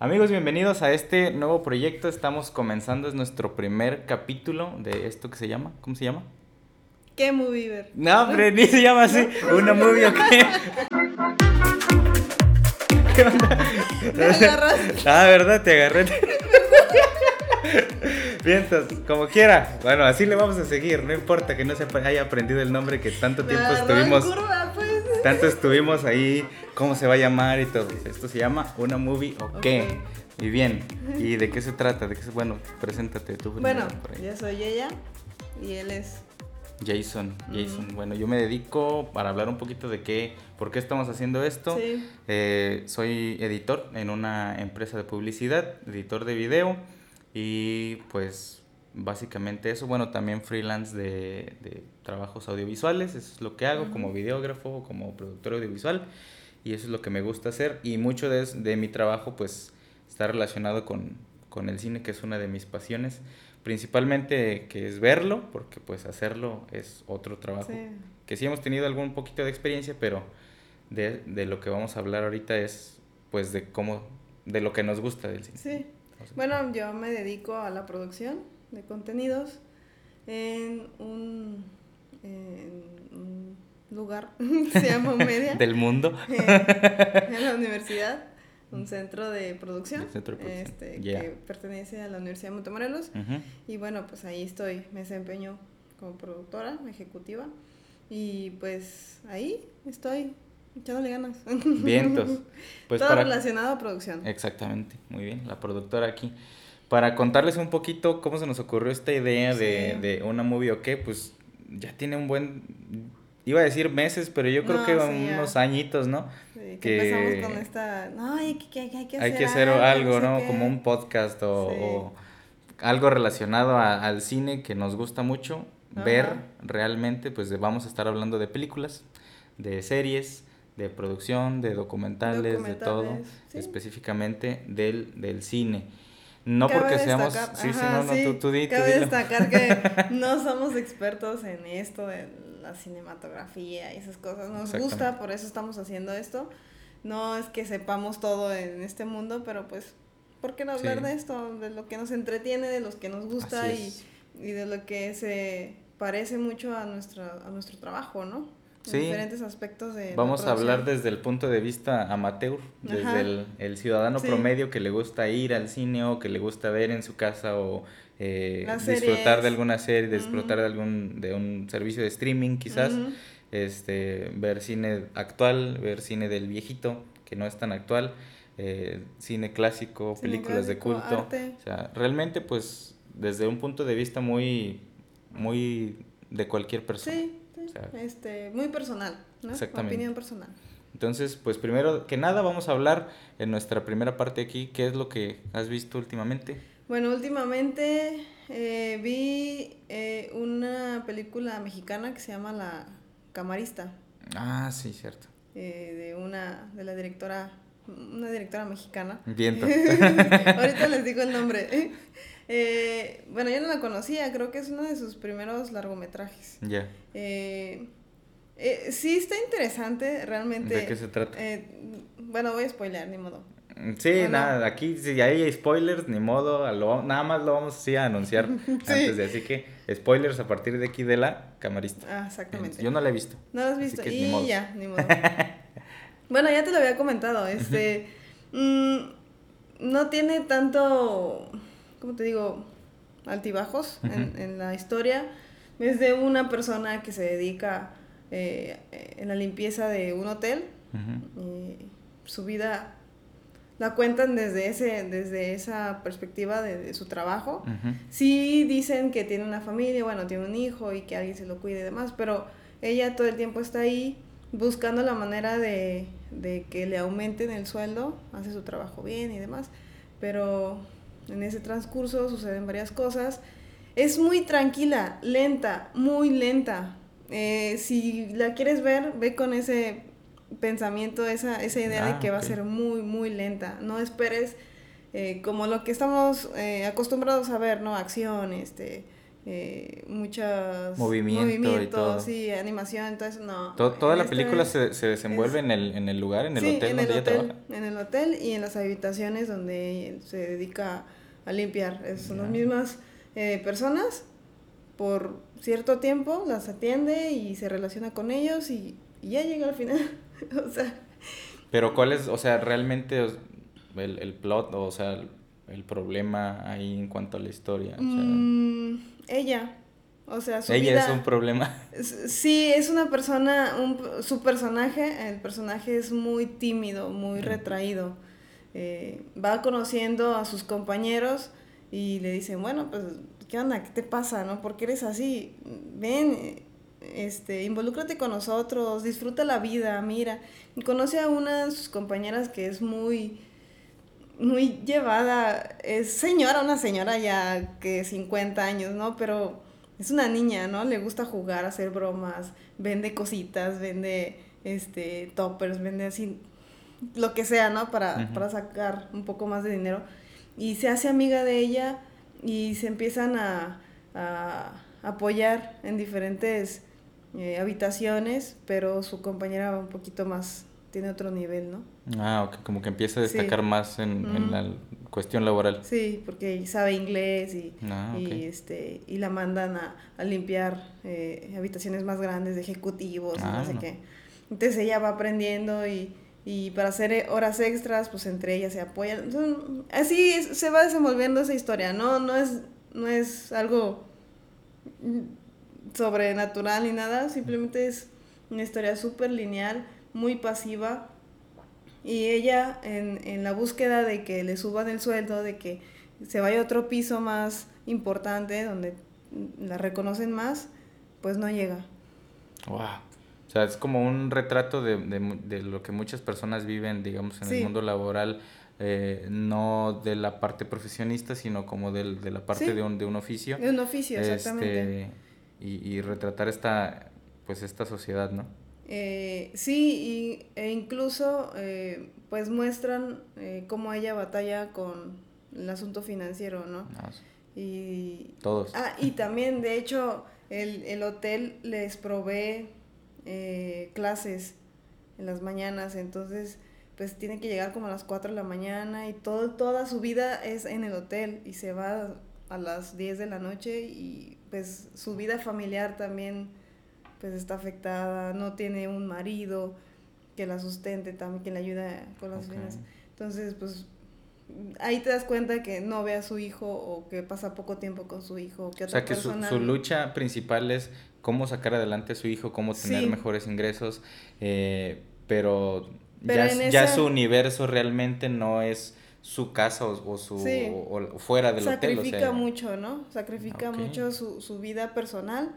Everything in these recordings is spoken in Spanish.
Amigos, bienvenidos a este nuevo proyecto. Estamos comenzando, es nuestro primer capítulo de esto que se llama, ¿cómo se llama? ¿Qué movie ver? No, hombre, ni se llama así. ¿Una movie o qué? ¿Qué onda? Me agarraste. Ah, ¿verdad? Te agarré. Vientos, como quiera. Bueno, así le vamos a seguir. No importa que no se haya aprendido el nombre que tanto tiempo estuvimos. curva, pues. Tanto estuvimos ahí, cómo se va a llamar y todo. Esto se llama una movie o qué. Ok. Y bien, ¿y de qué se trata? ¿De qué se... Bueno, preséntate tú. Bueno, yo soy ella y él es. Jason, Jason. Bueno, yo me dedico para hablar un poquito de qué, por qué estamos haciendo esto. Sí. Eh, soy editor en una empresa de publicidad, editor de video y pues básicamente eso. Bueno, también freelance de, de trabajos audiovisuales, eso es lo que hago como videógrafo, como productor audiovisual y eso es lo que me gusta hacer y mucho de, de mi trabajo pues está relacionado con, con el cine, que es una de mis pasiones. Principalmente que es verlo, porque pues hacerlo es otro trabajo Sí. que sí hemos tenido algún poquito de experiencia, pero de, de lo que vamos a hablar ahorita es pues de cómo, de lo que nos gusta del cine. Sí. Sea, Bueno, yo me dedico a la producción de contenidos en un, en un lugar, se llama Media, Del mundo. eh, en la universidad, un centro de producción, centro de producción, este, ya. que pertenece a la Universidad de Montemorelos. Ujú. Y bueno, pues ahí estoy, me desempeño como productora ejecutiva y pues ahí estoy echándole ganas. Vientos. Pues Todo para... relacionado a producción. Exactamente, muy bien, la productora aquí. Para contarles un poquito cómo se nos ocurrió esta idea de, Sí. de una movie o qué, pues ya tiene un buen, iba a decir meses, pero yo creo No, que sí, ya. unos añitos, ¿no? Sí, que, que- empezamos con esta, no, hay que, que- que hay que hay hacer que hacer algo, ¿no? qué". Como un podcast o, Sí. o algo relacionado a- al cine que nos gusta mucho ver realmente, pues de- vamos a estar hablando de películas, de series, de producción, de documentales, de todo, Documentales, específicamente del, del cine. No Cabe porque seamos... destacar- Sí, sí, ajá, no, no, sí, tú, tú di, tú Cabe dilo. destacar que no somos expertos en esto de la cinematografía y esas cosas. Nos gusta, por eso estamos haciendo esto. No es que sepamos todo en este mundo, pero pues, ¿por qué no hablar Sí. de esto? De lo que nos entretiene, de los que nos gusta y, y de lo que se parece mucho a, nuestra, a nuestro trabajo, ¿no? En Sí. diferentes aspectos de la Vamos a hablar desde el punto de vista amateur, desde el, el ciudadano Sí. promedio que le gusta ir al cine o que le gusta ver en su casa o eh, disfrutar de alguna serie, disfrutar de algún de un servicio de streaming quizás, este ver cine actual, ver cine del viejito que no es tan actual, eh, cine clásico, Cine películas de culto, arte. o sea, realmente pues desde un punto de vista muy muy de cualquier persona. Sí, O sea, este, muy personal, ¿no? Exactamente. Opinión personal. Entonces, pues primero que nada vamos a hablar en nuestra primera parte aquí, qué es lo que has visto últimamente. Bueno, últimamente eh, vi eh, una película mexicana que se llama La Camarista, Ah, sí, cierto. eh, de una, de la directora, una directora mexicana. Viento. Ahorita les digo el nombre. Eh, bueno, yo no la conocía, creo que es uno de sus primeros largometrajes. ya. Eh, eh, sí está interesante, realmente. ¿De qué se trata? Bueno, voy a spoiler, ni modo. Sí, bueno. nada, aquí si hay spoilers, ni modo, lo- nada más lo vamos a anunciar antes de, así que spoilers a partir de aquí de la camarista. Ah, exactamente. Yo no la he visto. No lo has Así visto. ni y modo. ya, ni modo. bueno, ya te lo había comentado. Este. mm, no tiene tanto. ¿Cómo te digo? Altibajos en, en la historia. Es de una persona que se dedica eh, en la limpieza de un hotel. Eh, su vida la cuentan desde, ese, desde esa perspectiva de, de su trabajo. Ujú. Sí dicen que tiene una familia, bueno, tiene un hijo y que alguien se lo cuide y demás, pero ella todo el tiempo está ahí buscando la manera de, de que le aumenten el sueldo, hace su trabajo bien y demás, pero en ese transcurso suceden varias cosas. Es muy tranquila, lenta, muy lenta. Eh, si la quieres ver, ve con ese pensamiento, esa, esa idea Ah, de que va a ser muy, muy lenta. No esperes eh, como lo que estamos eh, acostumbrados a ver, ¿no? Acción, este, eh, Movimiento y movimientos, todo. sí, animación, entonces no. To- toda la película se, se desenvuelve es- en, el, en el lugar, en el sí, hotel en donde el ella hotel, trabaja. en el hotel y en las habitaciones donde se dedica a limpiar. Es- Son las mismas eh, personas, por cierto tiempo las atiende y se relaciona con ellos y, y ya llega al final. o sea, Pero ¿cuál es, o sea, realmente el, el plot, o sea, el, el problema ahí en cuanto a la historia? O sea, mm, ella, o sea, su ella vida... es un problema. Sí, es una persona, un- su personaje, el personaje es muy tímido, muy retraído. Eh, va conociendo a sus compañeros y le dicen, bueno, pues, ¿qué onda? ¿Qué te pasa? ¿No? ¿Por qué eres así? Ven, este, involúcrate con nosotros, disfruta la vida, mira. Y conoce a una de sus compañeras que es muy, muy llevada, es señora, una señora ya que 50 años, ¿no? Pero es una niña, ¿no? Le gusta jugar, hacer bromas, vende cositas, vende este toppers, vende así lo que sea, ¿no? Para, para sacar un poco más de dinero. Y se hace amiga de ella y se empiezan a, a apoyar en diferentes eh, habitaciones, pero su compañera va un poquito más, tiene otro nivel, ¿no? Ah, ok, como que empieza a Sí. destacar más en, en la cuestión laboral. Sí, porque sabe inglés y, Ah, y, este, y la mandan a, a limpiar eh, habitaciones más grandes de ejecutivos Ah, no sé no. qué. Entonces ella va aprendiendo y, y para hacer eh, horas extras, pues entre ellas se apoyan. Así se va desenvolviendo esa historia, ¿no? No es, no es algo sobrenatural ni nada, simplemente es una historia súper lineal, muy pasiva. Y ella en, en la búsqueda de que le suban el sueldo, de que se vaya a otro piso más importante, donde la reconocen más, pues no llega. Wow. O sea, es como un retrato de, de de lo que muchas personas viven, digamos, en el mundo laboral, eh, no de la parte profesionista, sino como del, de la parte Sí. de, un, de un oficio. Es un oficio, exactamente. Este, y, y retratar esta, pues esta sociedad, ¿no? Eh, sí, y, e incluso eh, pues muestran eh, cómo ella batalla con el asunto financiero, ¿no? Ah, sí. Y, Todos. ah, y también, de hecho, el, el hotel les provee eh, clases en las mañanas, entonces pues tiene que llegar como a las 4 de la mañana y todo, toda su vida es en el hotel y se va a las 10 de la noche y pues su vida familiar también pues está afectada, no tiene un marido que la sustente también, que le ayuda con las Ok. finanzas. Entonces, pues ahí te das cuenta que no ve a su hijo o que pasa poco tiempo con su hijo, que O otra sea, que su, persona... su lucha principal es cómo sacar adelante a su hijo, cómo tener Sí. mejores ingresos, eh, pero, Pero ya, ya esa- su universo realmente no es su casa o, o su Sí. o- o fuera del hotel, sacrifica mucho, ¿no? Sacrifica mucho su, su vida personal,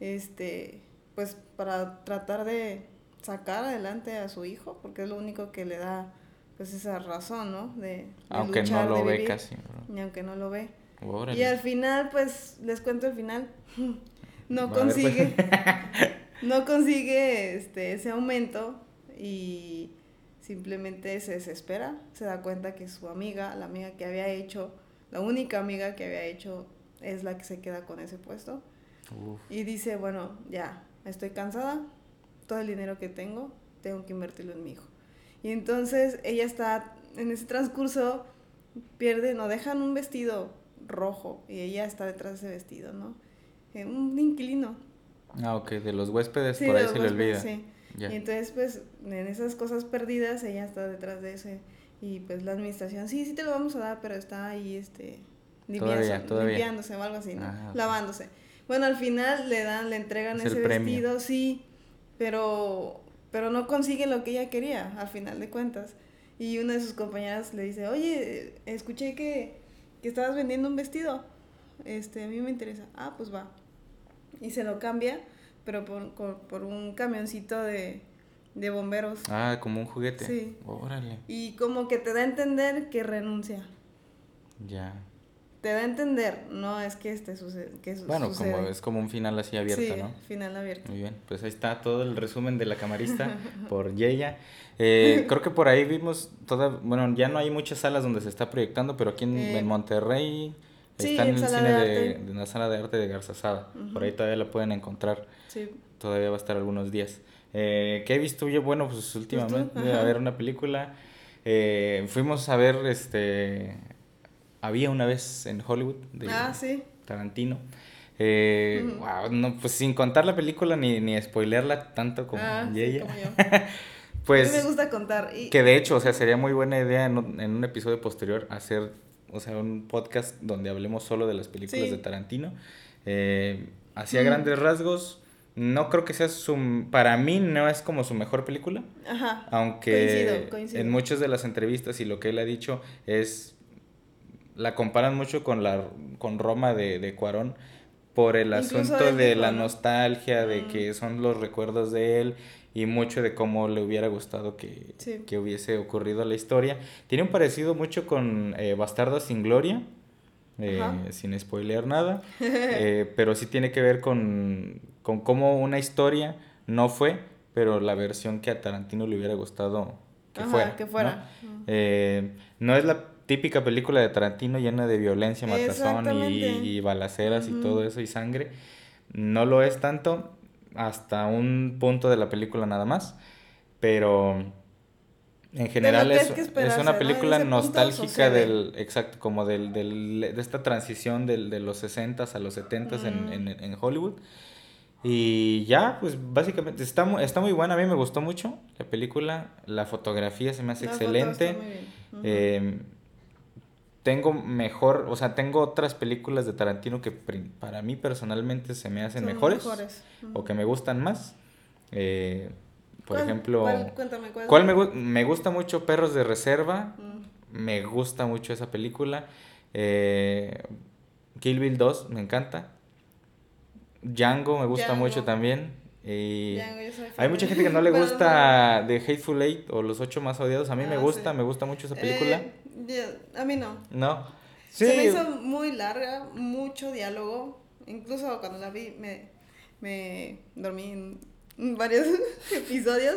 este, pues para tratar de sacar adelante a su hijo, porque es lo único que le da, pues esa razón, ¿no? De, de aunque luchar, no de lo ve vivir, casi. ¿no? Y aunque no lo ve. Órale. Y al final, pues, les cuento el final. No pues. consigue, no consigue este, ese aumento y simplemente se desespera, se da cuenta que su amiga, la amiga que había hecho, la única amiga que había hecho, es la que se queda con ese puesto. Uf. Y dice, bueno, ya, estoy cansada, todo el dinero que tengo, tengo que invertirlo en mi hijo. Y entonces ella está, en ese transcurso, pierde, no dejan un vestido rojo y ella está detrás de ese vestido, ¿no? Eh, un inquilino. Ah, ok, de los huéspedes Sí, por ahí se le olvida. sí. Y entonces, pues, en esas cosas perdidas, ella está detrás de ese. Y pues la administración, sí, sí te lo vamos a dar, pero está ahí, este, limpiándose, Todavía, todavía. limpiándose o algo así, ¿no? Ah. Lavándose. Bueno, al final le dan, le entregan Es ese vestido, sí, pero, pero no consigue lo que ella quería, al final de cuentas. Y una de sus compañeras le dice, oye, escuché que, que estabas vendiendo un vestido, este, a mí me interesa. Ah, pues va. Y se lo cambia, pero por, por, por un camioncito de, de bomberos. Ah, como un juguete. Sí. Órale. Y como que te da a entender que renuncia. Ya. Te da a entender, no es que este sucede. Que Bueno, sucede. como es como un final así abierto, sí, ¿no? final abierto. Muy bien, pues ahí está todo el resumen de la camarista por Yeya. Eh, creo que por ahí vimos toda, bueno, ya no hay muchas salas donde se está proyectando, pero aquí en, Eh, en Monterrey Está en, el cine de, de, la sala de arte de Garzazada. Por ahí todavía la pueden encontrar. Sí. Todavía va a estar algunos días. Eh, ¿Qué he visto yo? Bueno, pues últimamente a ver una película. Eh, fuimos a ver, este, había una vez en Hollywood de ah, ¿sí? Tarantino. Eh, wow, no, pues sin contar la película ni, ni spoilerla tanto como ah, ella. Sí, como yo. pues, a mí me gusta contar. Y... Que de hecho, o sea, sería muy buena idea en un, en un episodio posterior hacer, o sea, un podcast donde hablemos solo de las películas Sí. de Tarantino. Eh, hacia grandes rasgos, no creo que sea su... Para mí no es como su mejor película. Ajá. Aunque Coincido, coincido. en muchas de las entrevistas y lo que él ha dicho es... La comparan mucho con, la, con Roma de, de Cuarón por el Incluso asunto de la ¿no? nostalgia, de Mm. que son los recuerdos de él y mucho de cómo le hubiera gustado que, Sí. que hubiese ocurrido la historia. Tiene un parecido mucho con eh, Bastardos sin Gloria, eh, sin spoilear nada, eh, pero sí tiene que ver con, con cómo una historia no fue, pero la versión que a Tarantino le hubiera gustado que Ajá, fuera. que ¿no? fuera. Eh, no es la típica película de Tarantino llena de violencia, matazón y, y balaceras y Ujú. todo eso y sangre. No lo es tanto hasta un punto de la película nada más, pero en general es, que es una película nostálgica del, exacto, como del, del- de esta transición del, de los 60s a los 70s en, Mm. en, en Hollywood. Y ya, pues básicamente está, mu- está muy buena, a mí me gustó mucho la película, la fotografía se me hace La excelente. está muy bien. Ujú. Eh, tengo mejor, o sea, tengo otras películas de Tarantino que para mí personalmente se me hacen Son mejores, o que me gustan más. Eh, por ¿Cuál- ejemplo, cuál? Cuéntame, ¿cuál? ¿cuál me, gu- me gusta mucho Perros de Reserva? Mm. Me gusta mucho esa película. Eh, Kill Bill 2, me encanta. Django me gusta Django. mucho también. Y hay mucha gente que no le gusta The Hateful Eight o Los Ocho Más Odiados. A mí me Ah, gusta, sí. me gusta mucho esa película. Eh, a mí no. ¿No? Sí, Se me hizo muy larga, mucho diálogo. Incluso cuando la vi me, me dormí en varios episodios.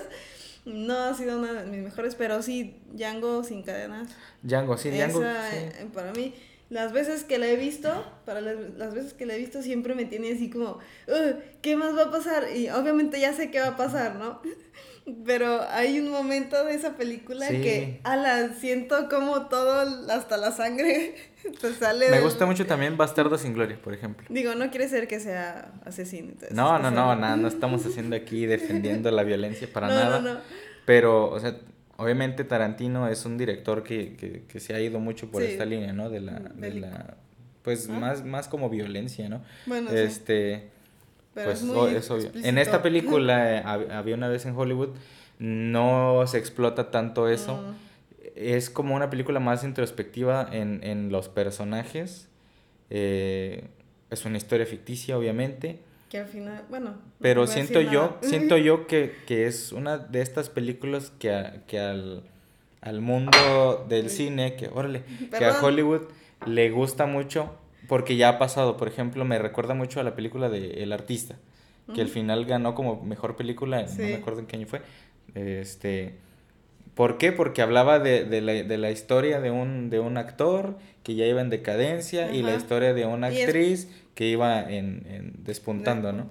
No ha sido una de mis mejores, pero sí, Django sin cadenas. Django, sí, Django. Esa, sí. eh, para mí, las veces que la he visto, para las, las veces que la he visto siempre me tiene así como, "Ugh, ¿qué más va a pasar? Y obviamente ya sé qué va a pasar, ¿no? Pero hay un momento de esa película Sí. que, ala, siento como todo, hasta la sangre, se sale. Me del- gusta mucho también Bastardo sin Gloria, por ejemplo. Digo, no quiere ser que sea asesino. entonces, No, no, sea, no, nada, no estamos haciendo aquí defendiendo la violencia para no, nada. No, no, Pero, o sea, obviamente Tarantino es un director que, que, que se ha ido mucho por Sí. esta línea, ¿no? De la, de la pues ¿Ah? más, más como violencia, ¿no? Bueno, sí, este, pero pues es muy o- es obvio. En esta película, eh, hab- había una vez en Hollywood, no se explota tanto eso. Mm. Es como una película más introspectiva en, en los personajes. Eh, es una historia ficticia, obviamente. Que al final, bueno. no Pero siento yo, siento yo que, que es una de estas películas que, a- que al, al mundo del cine, que, órale, que a. Hollywood le gusta mucho porque ya ha pasado. Por ejemplo, me recuerda mucho a la película de El Artista, que al final ganó como mejor película, no me acuerdo en qué año fue. Este, ¿Por qué? Porque hablaba de, de la, de la historia de un, de un actor que ya iba en decadencia y la historia de una es- actriz que iba en, en despuntando, ¿no?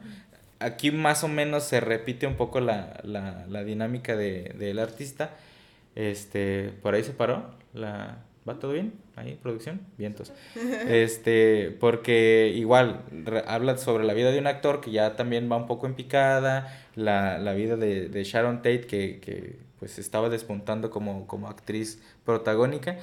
Aquí más o menos se repite un poco la, la, la dinámica de, del artista. Este, por ahí se paró. La, ¿Va todo bien? Ahí, producción. Vientos. Este, porque igual habla sobre la vida de un actor que ya también va un poco en picada. La, la vida de, de Sharon Tate que, que pues estaba despuntando como, como actriz protagónica.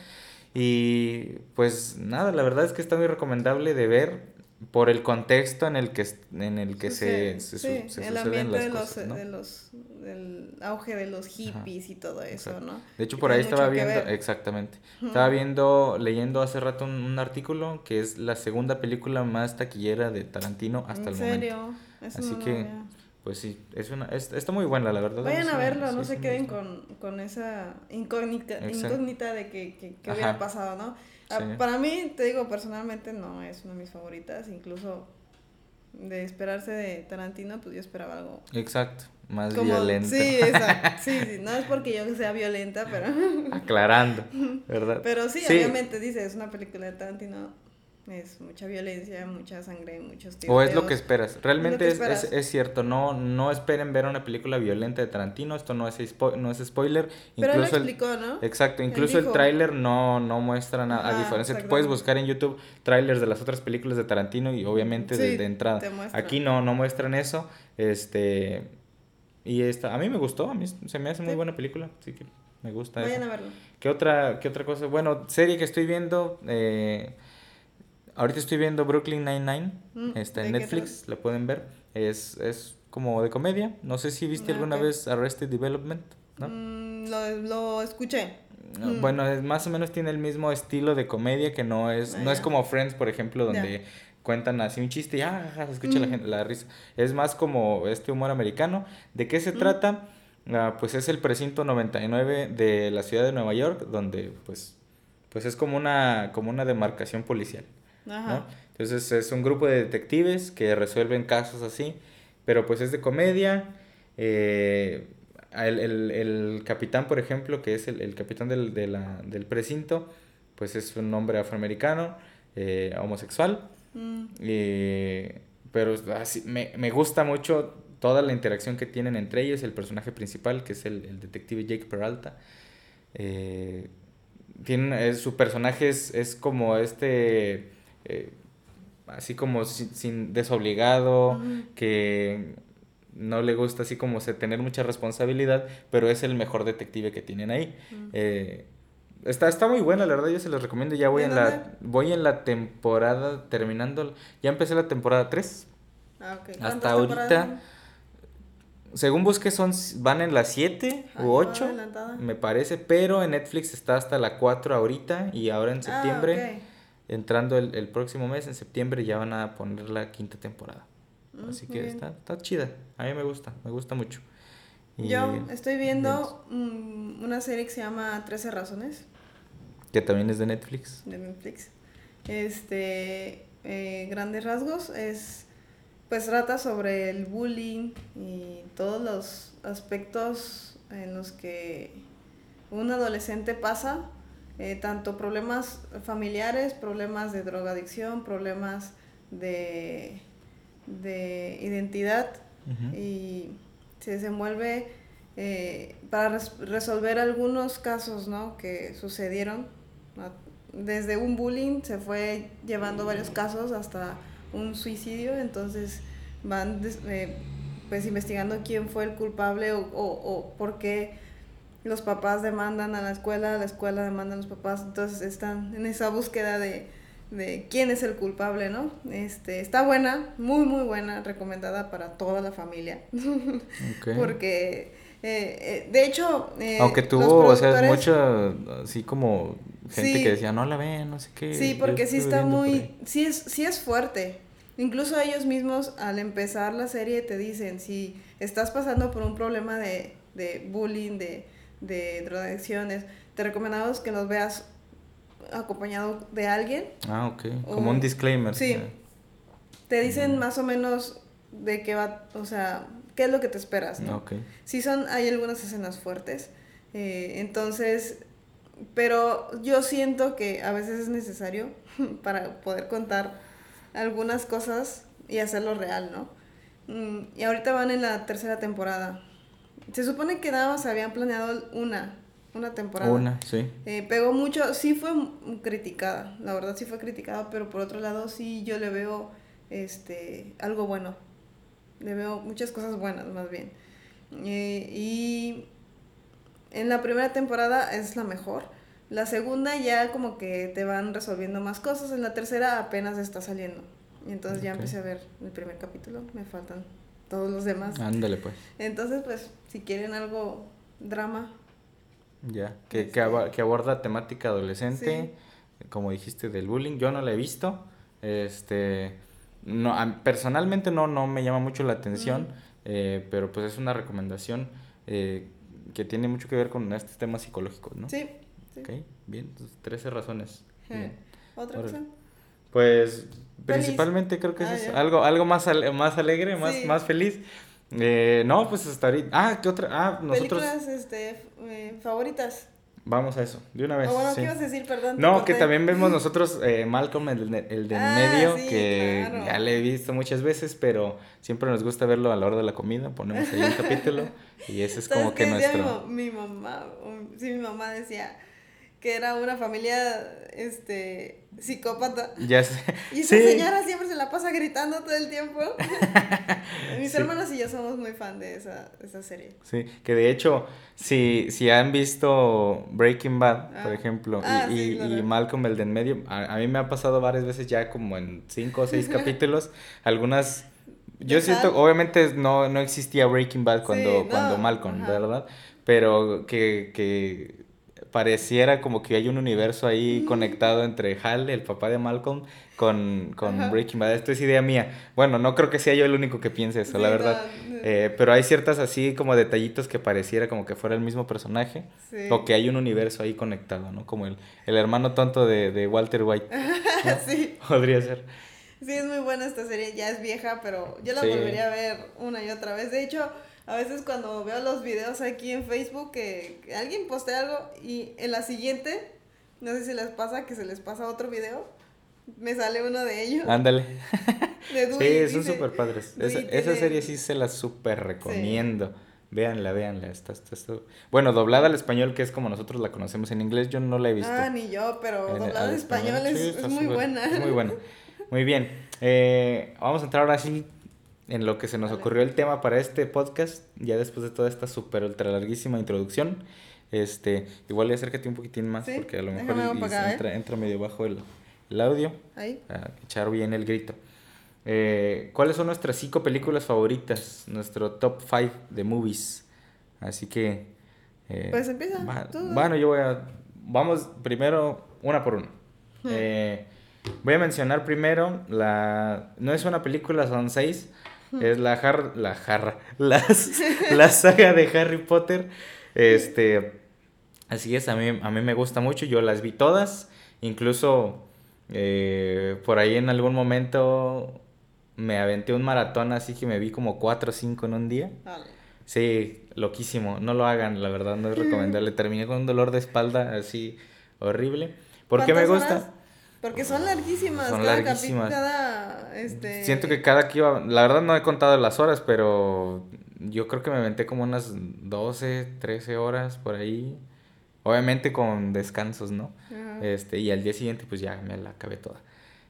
Y pues nada, la verdad es que está muy recomendable de ver por el contexto en el que, en el que se, se, su- sí, se el suceden las de cosas, los, ¿no? de los, auge de los hippies y todo eso, Exacto. ¿no? De hecho, por ahí estaba viendo, exactamente, estaba viendo, leyendo hace rato un, un artículo que es la segunda película más taquillera de Tarantino hasta ¿En el momento. serio? Eso Así no que. Pues sí, es una, es- está muy buena, la verdad. Vayan a verlo, sí, no se queden con, con esa incógnita, incógnita de que, que, que Ajá. hubiera pasado, ¿no? Ah, Sí. Para mí, te digo, personalmente no es una de mis favoritas, incluso de esperarse de Tarantino, pues yo esperaba algo Exacto, más como... violento. Sí, exacto, sí, sí, no es porque yo sea violenta, pero... Aclarando, ¿verdad? Pero sí, Sí. obviamente dice, es una película de Tarantino, es mucha violencia, mucha sangre, muchos tiroteos. O es lo que esperas. Realmente es, es, cierto, no, no esperen ver una película violenta de Tarantino, esto no es, no es spoiler. Pero incluso él explicó, ¿no? Exacto, incluso el tráiler no, no muestra nada, a diferencia, puedes buscar en YouTube trailers de las otras películas de Tarantino y obviamente de, entrada. Aquí no, no muestran eso, este... Y esta, a mí me gustó, a mí se me hace muy buena película, así que me gusta Vayan a verlo. ¿Qué otra, ¿Qué otra cosa? Bueno, serie que estoy viendo... Eh, Ahorita estoy viendo Brooklyn Nine-Nine. Mm, está en Netflix, la pueden ver. Es, es como de comedia. No sé si viste ah, alguna vez Arrested Development, ¿no? Mm, lo, lo, escuché. Mm. Bueno, es, más o menos tiene el mismo estilo de comedia que no es, no es ah, como Friends, por ejemplo, donde cuentan así un chiste y ah, se escucha la, gente, la risa. Es más como este humor americano. ¿De qué se trata? Ah, pues es el precinto 99 de la ciudad de Nueva York, donde pues, pues es como una, como una demarcación policial. Entonces es un grupo de detectives que resuelven casos así, pero pues es de comedia. Eh, el, capitán, por ejemplo, que es el, capitán del, del precinto, pues es un hombre afroamericano, eh, homosexual. Mm. pero así, me, me, gusta mucho toda la interacción que tienen entre ellos, el personaje principal, que es el, detective Jake Peralta. Eh, tiene, su personaje es, es como este eh, así como sin, desobligado, que no le gusta así como se, tener mucha responsabilidad, pero es el mejor detective que tienen ahí. Eh, está, está muy buena, la verdad, yo se los recomiendo. Ya voy en la, voy en la temporada, terminando, ya empecé la temporada 3. Ah, Hasta ahorita, según busqué, son, van en las 7 u 8, me parece, pero en Netflix está hasta la 4 ahorita y ahora en ah, septiembre entrando el, el, próximo mes, en septiembre, ya van a poner la quinta temporada. Mm, Así que está, está chida. A mí me gusta, me gusta mucho. Yo estoy viendo una serie que se llama 13 Razones. Que también es de Netflix. De Netflix. Este, eh, grandes rasgos, es, pues trata sobre el bullying y todos los aspectos en los que un adolescente pasa eh, tanto problemas familiares, problemas de drogadicción, problemas de, de identidad y se desenvuelve eh, para resolver algunos casos ¿no? que sucedieron. Desde un bullying se fue llevando varios casos hasta un suicidio, entonces van eh, pues investigando quién fue el culpable o, o, o por qué los papás demandan a la escuela, la escuela demanda a los papás, entonces están en esa búsqueda de, de quién es el culpable, ¿no? Este, está buena, muy, muy buena, recomendada para toda la familia. Porque, eh, eh, de hecho... Eh, Aunque tuvo, o sea, mucho, así como gente que decía, no la ven, no sé qué. Sí, porque sí está muy, sí es, sí es fuerte. Incluso ellos mismos al empezar la serie te dicen, si estás pasando por un problema de, de bullying, de de drogadicciones, te recomendamos que nos veas acompañado de alguien. Ah, ok. Como un disclaimer. Sí. Te dicen más o menos de qué va, o sea, qué es lo que te esperas, ¿no? Ok. Sí son, hay algunas escenas fuertes. Eh, entonces, pero yo siento que a veces es necesario para poder contar algunas cosas y hacerlo real, ¿no? Mm, y ahorita van en la tercera temporada. Se supone que nada más habían planeado una, una temporada. Una, sí. Eh, pegó mucho, sí fue criticada, la verdad sí fue criticada, pero por otro lado sí yo le veo este algo bueno. Le veo muchas cosas buenas, más bien. Eh, y en la primera temporada es la mejor. La segunda ya como que te van resolviendo más cosas. En la tercera apenas está saliendo. Y entonces ya empecé a ver el primer capítulo. Me faltan todos los demás. Ándale, pues. Entonces, pues, si quieren algo drama. Ya, que, que, este, que aborda temática adolescente, como dijiste, del bullying. Yo no la he visto. Este, no, personalmente no, no me llama mucho la atención, eh, pero pues es una recomendación eh, que tiene mucho que ver con estos temas psicológicos, ¿no? Sí. Ok, bien, entonces 13 razones. ¿Otra cosa? Pues principalmente creo que ah, es algo, algo más, más alegre, más, más feliz. Eh, no, pues hasta ahorita. Ah, ¿qué otra? Ah, nosotros. Películas este, eh, favoritas. Vamos a eso, de una vez. O bueno, sí. ¿qué ibas a decir? Perdón. No, que también vemos nosotros eh, Malcolm, el, de- el del Ah, medio, sí, que claro. ya le he visto muchas veces, pero siempre nos gusta verlo a la hora de la comida. Ponemos ahí un capítulo y ese es ¿Sabes como que decía nuestro. Mi, ma- mi mamá, sí, mi mamá decía que era una familia, este, psicópata. Ya sé. Y esa Sí. señora siempre se la pasa gritando todo el tiempo. Mis Sí. hermanos y yo somos muy fan de esa, esa serie. Sí, que de hecho, si, si han visto Breaking Bad, por Ah. ejemplo, Ah, y, sí, y- claro. y Malcolm el de en medio, a, a mí me ha pasado varias veces ya como en cinco o seis capítulos, algunas... Yo siento, obviamente no, no existía Breaking Bad cuando, cuando Malcolm, ajá. ¿verdad? Pero que, que pareciera como que hay un universo ahí conectado entre Hal, el papá de Malcolm, con, con Ajá. Breaking Bad. Esto es idea mía. Bueno, no creo que sea yo el único que piense eso, la verdad. no, no. Eh, pero hay ciertas así como detallitos que pareciera como que fuera el mismo personaje. Sí. O que hay un universo ahí conectado, ¿no? Como el, el hermano tonto de, de Walter White. ¿no? sí, Podría ser. sí, es muy buena esta serie. Ya es vieja, pero yo la Sí. volvería a ver una y otra vez. De hecho, a veces cuando veo los videos aquí en Facebook que, que alguien postea algo y en la siguiente, no sé si les pasa que se les pasa otro video, me sale uno de ellos. Ándale. de Dewey, Sí, son súper padres. Esa, serie sí se la súper recomiendo. Véanla, véanla. Está, está, está- Bueno, doblada al español, que es como nosotros la conocemos en inglés, yo no la he visto. Ah, ni yo, pero En- doblada al español es, Sí, es muy buena. es muy buena. Muy bien. Eh, vamos a entrar ahora sí en lo que se nos ocurrió el tema para este podcast, ya después de toda esta súper ultra larguísima introducción. Este, igual acércate un poquitín más, Sí, porque a lo mejor y- apagar, ¿eh? entra, entra medio bajo el, el audio, Ahí. para echar bien el grito. Eh, ¿Cuáles son nuestras cinco películas favoritas? Nuestro top 5 de movies. Así que... eh, Pues empieza, va- bueno, yo voy a... Vamos primero una por una. Eh, voy a mencionar primero la... No es una película, son seis. Es la jar... La jarra. Las, la saga de Harry Potter. Este... Así es, a mí, a mí me gusta mucho. Yo las vi todas. Incluso eh, por ahí en algún momento me aventé un maratón así que me vi como cuatro o cinco en un día. Sí, loquísimo. No lo hagan, la verdad, no es recomendable. Terminé con un dolor de espalda así horrible. ¿Por qué me ¿Cuántas gusta? horas? Porque son larguísimas. Son cada larguísimas. capi- cada, este... Siento que cada que iba, la verdad no he contado las horas, pero yo creo que me aventé como unas 12, 13 horas por ahí. Obviamente con descansos, ¿no? Ajá. Este, y al día siguiente pues ya me la acabé toda.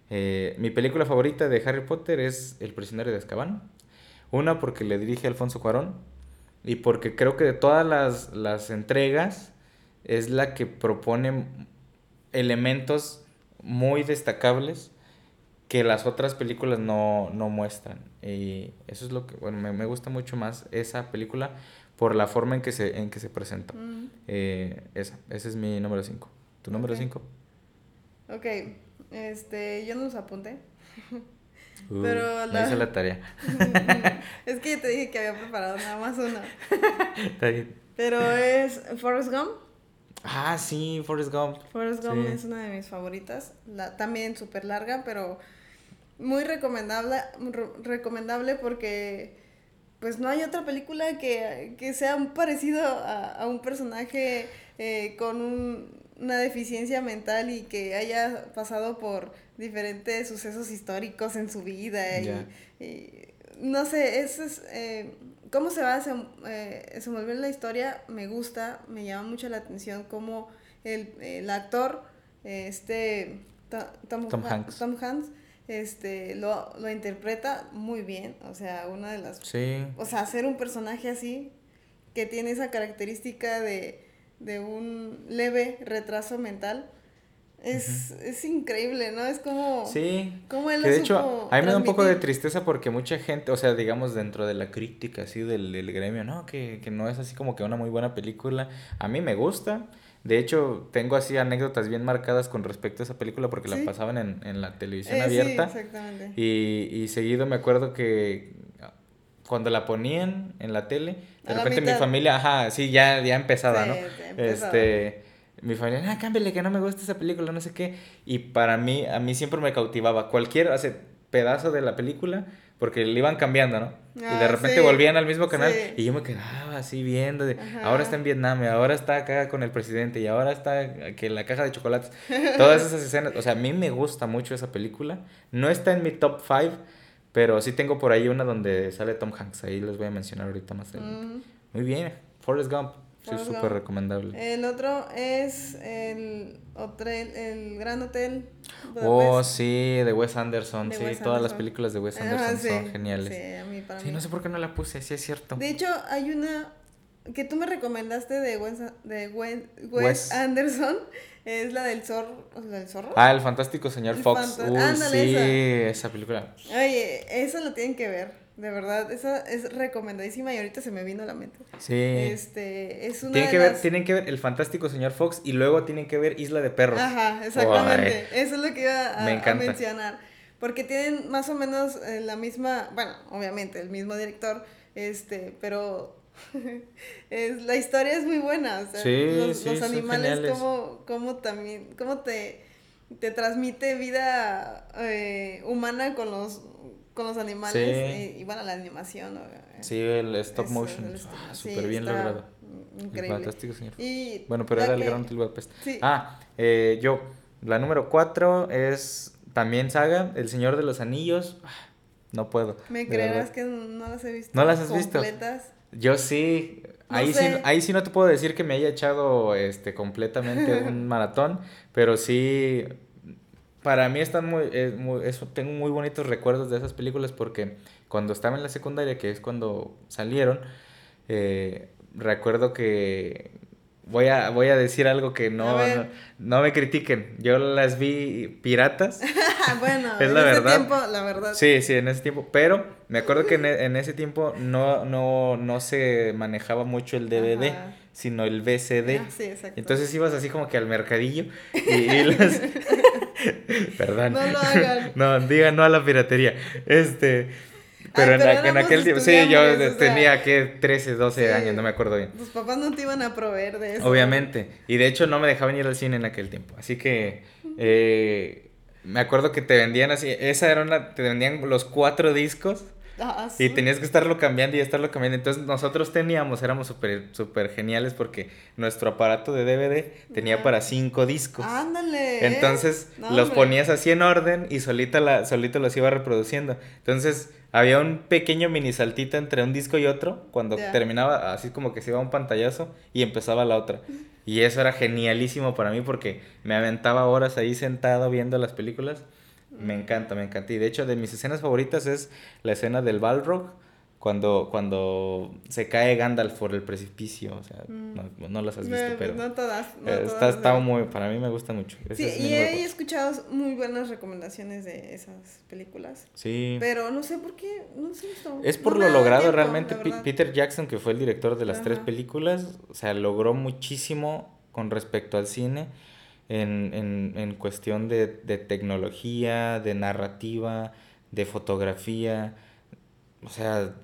Eh, mi película favorita de Harry Potter es El prisionero de Azkaban. Una porque le dirige Alfonso Cuarón y porque creo que de todas las, las entregas es la que propone elementos muy destacables que las otras películas no, no muestran. Y eso es lo que, bueno, me, me gusta mucho más esa película por la forma en que se, en que se presentó. Mm, Eh, esa, ese es mi número 5. ¿Tu número Ok. 5? Ok, este, yo no los apunté. Uh, Pero no la- hice la tarea. es que te dije que había preparado nada más una. Está bien. Pero es Forrest Gump. Ah, sí, Forrest Gump. Forrest Gump Sí. es una de mis favoritas. La, también súper larga, pero muy recomendable, re- recomendable porque pues no hay otra película que, que sea un parecido a, a un personaje eh, con un- una deficiencia mental y que haya pasado por diferentes sucesos históricos en su vida. Y, y no sé, eso es... eh, cómo se va a eh, desenvolver la historia me gusta, me llama mucho la atención cómo el, el actor, este Tom, Tom Ha- Hanks. Tom Hanks, este, lo, lo interpreta muy bien, o sea, una de las... Sí. O sea, hacer un personaje así, que tiene esa característica de, de un leve retraso mental, es, es increíble, ¿no? Es como... Sí. Cómo él Que de hecho, a mí me da un poco de tristeza porque mucha gente, o sea, digamos dentro de la crítica así del, del gremio, no, que, que no es así como que una muy buena película. A mí me gusta. De hecho, tengo así anécdotas bien marcadas con respecto a esa película porque Sí. la pasaban en, en la televisión Eh, sí, abierta. exactamente. Y, y seguido me acuerdo que cuando la ponían en la tele, de A repente mi familia, ajá, sí, ya, ya empezada, Sí, ¿no? empezaba. Este, mi familia, ah, cámbiale que no me gusta esa película, no sé qué. Y para mí, a mí siempre me cautivaba. Cualquier, sea, pedazo de la película porque le iban cambiando, ¿no? y de Ah, repente sí, volvían al mismo canal sí. y yo me quedaba así viendo, de, ahora está en Vietnam, y ahora está acá con el presidente y ahora está que la caja de chocolates. Todas esas escenas, o sea, a mí me gusta mucho esa película. No está en mi top 5, pero sí tengo por ahí una donde sale Tom Hanks, ahí les voy a mencionar ahorita más adelante. Mm. Muy bien, Forrest Gump, sí, Forrest súper recomendable. El otro es el hotel, el Gran Hotel. Oh, sí, de Wes Anderson, De sí, Wes todas las películas de Wes Ajá, Anderson sí, son geniales. Sí, a mí, para Sí, mí. no sé por qué no la puse, sí es cierto. De hecho, hay una que tú me recomendaste de Wes, de Wes, Wes. Anderson. Es la del zorro. ¿La del zorro? Ah, el fantástico señor El Fox. ándale, sí, esa. esa película. Oye, eso lo tienen que ver. De verdad, esa es recomendadísima y ahorita se me vino a la mente. Sí. Este, es una Tienen de que, ver, tienen que ver El Fantástico Señor Fox y luego tienen que ver Isla de Perros. Ajá, exactamente. Eso es lo que iba a, Me a encanta. mencionar. Porque tienen más o menos eh, la misma, bueno, obviamente el mismo director, este, pero es, la historia es muy buena. O sea, Sí, los, sí, los animales como, como también, cómo te, te transmite vida eh, humana con los con los animales Sí. eh, y bueno la animación ¿no? Sí, el stop motion. el Ah, sí, súper bien logrado. El increíble Fantástico Señor y Bueno, pero era el que- Gran Hotel Budapest. sí, Ah, eh, yo. La número 4 es también saga, El Señor de los Anillos. Ah, No puedo. me creerás que no las he visto ¿No las has visto? completas Yo sí. No Ahí, sí ahí sí no te puedo decir que me haya echado este, completamente un maratón, pero sí, para mí están muy, es muy- eso, tengo muy bonitos recuerdos de esas películas porque cuando estaba en la secundaria, que es cuando salieron, eh, recuerdo que voy a, voy a decir algo que no, no, no me critiquen. Yo las vi piratas. bueno Es en la ese verdad. tiempo la verdad Sí, sí, en ese tiempo. Pero me acuerdo que en, e- en ese tiempo no, no, no se manejaba mucho el DVD, Ajá. sino el VCD. Ah, sí, exacto. Entonces ibas así como que al mercadillo y, y las... Perdón. No lo hagan. No, digan no a la piratería. Este... Pero, Ay, en, pero aquel tiempo... Sí, yo estudiantes, o sea, tenía que 13, 12 sí. años, no me acuerdo bien. tus papás no te iban a proveer de eso Obviamente. Y de hecho no me dejaban ir al cine en aquel tiempo. Así que eh, me acuerdo que te vendían así. Esa era una. Te vendían los cuatro discos. Ah, Y tenías que estarlo cambiando y estarlo cambiando. Entonces nosotros teníamos, éramos súper super geniales porque nuestro aparato de DVD tenía para cinco discos. ándale Entonces No, los hombre. ponías así en orden y solita la, solito los iba reproduciendo. Entonces había un pequeño mini saltito entre un disco y otro cuando Ya. terminaba así como que se iba un pantallazo y empezaba la otra. Y eso era genialísimo para mí porque me aventaba horas ahí sentado viendo las películas. Me encanta, me encanta. Y de hecho de mis escenas favoritas es la escena del Balrog. Cuando, cuando se cae Gandalf por el precipicio, o sea, Mm. no, no las has No, visto, pero no todas no eh, todas está, está muy, para mí me gusta mucho. Ese sí es y he escuchado muy buenas recomendaciones de esas películas Sí. pero no sé por qué no sé esto Es por lo logrado tiempo, realmente. Peter Jackson, que fue el director de las tres películas, o sea, logró muchísimo con respecto al cine en, en, en cuestión de, de tecnología, de narrativa, de fotografía. O sea,